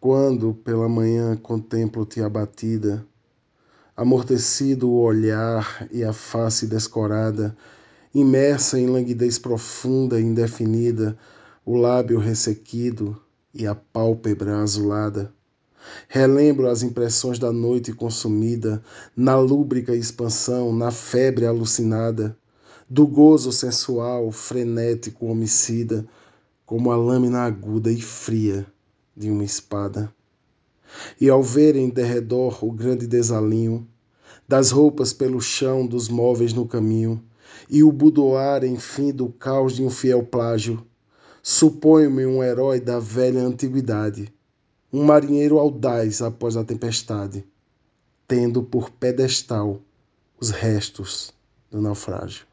Quando pela manhã contemplo-te abatida, amortecido o olhar e a face descorada, imersa em languidez profunda e indefinida, o lábio ressequido e a pálpebra azulada. Relembro as impressões da noite consumida, na lúbrica expansão, na febre alucinada, do gozo sensual, frenético, homicida, como a lâmina aguda e fria de uma espada. E ao verem derredor o grande desalinho, das roupas pelo chão, dos móveis no caminho, e o budoar, enfim, do caos de um fiel plágio, suponho-me um herói da velha antiguidade, um marinheiro audaz após a tempestade, tendo por pedestal os restos do naufrágio.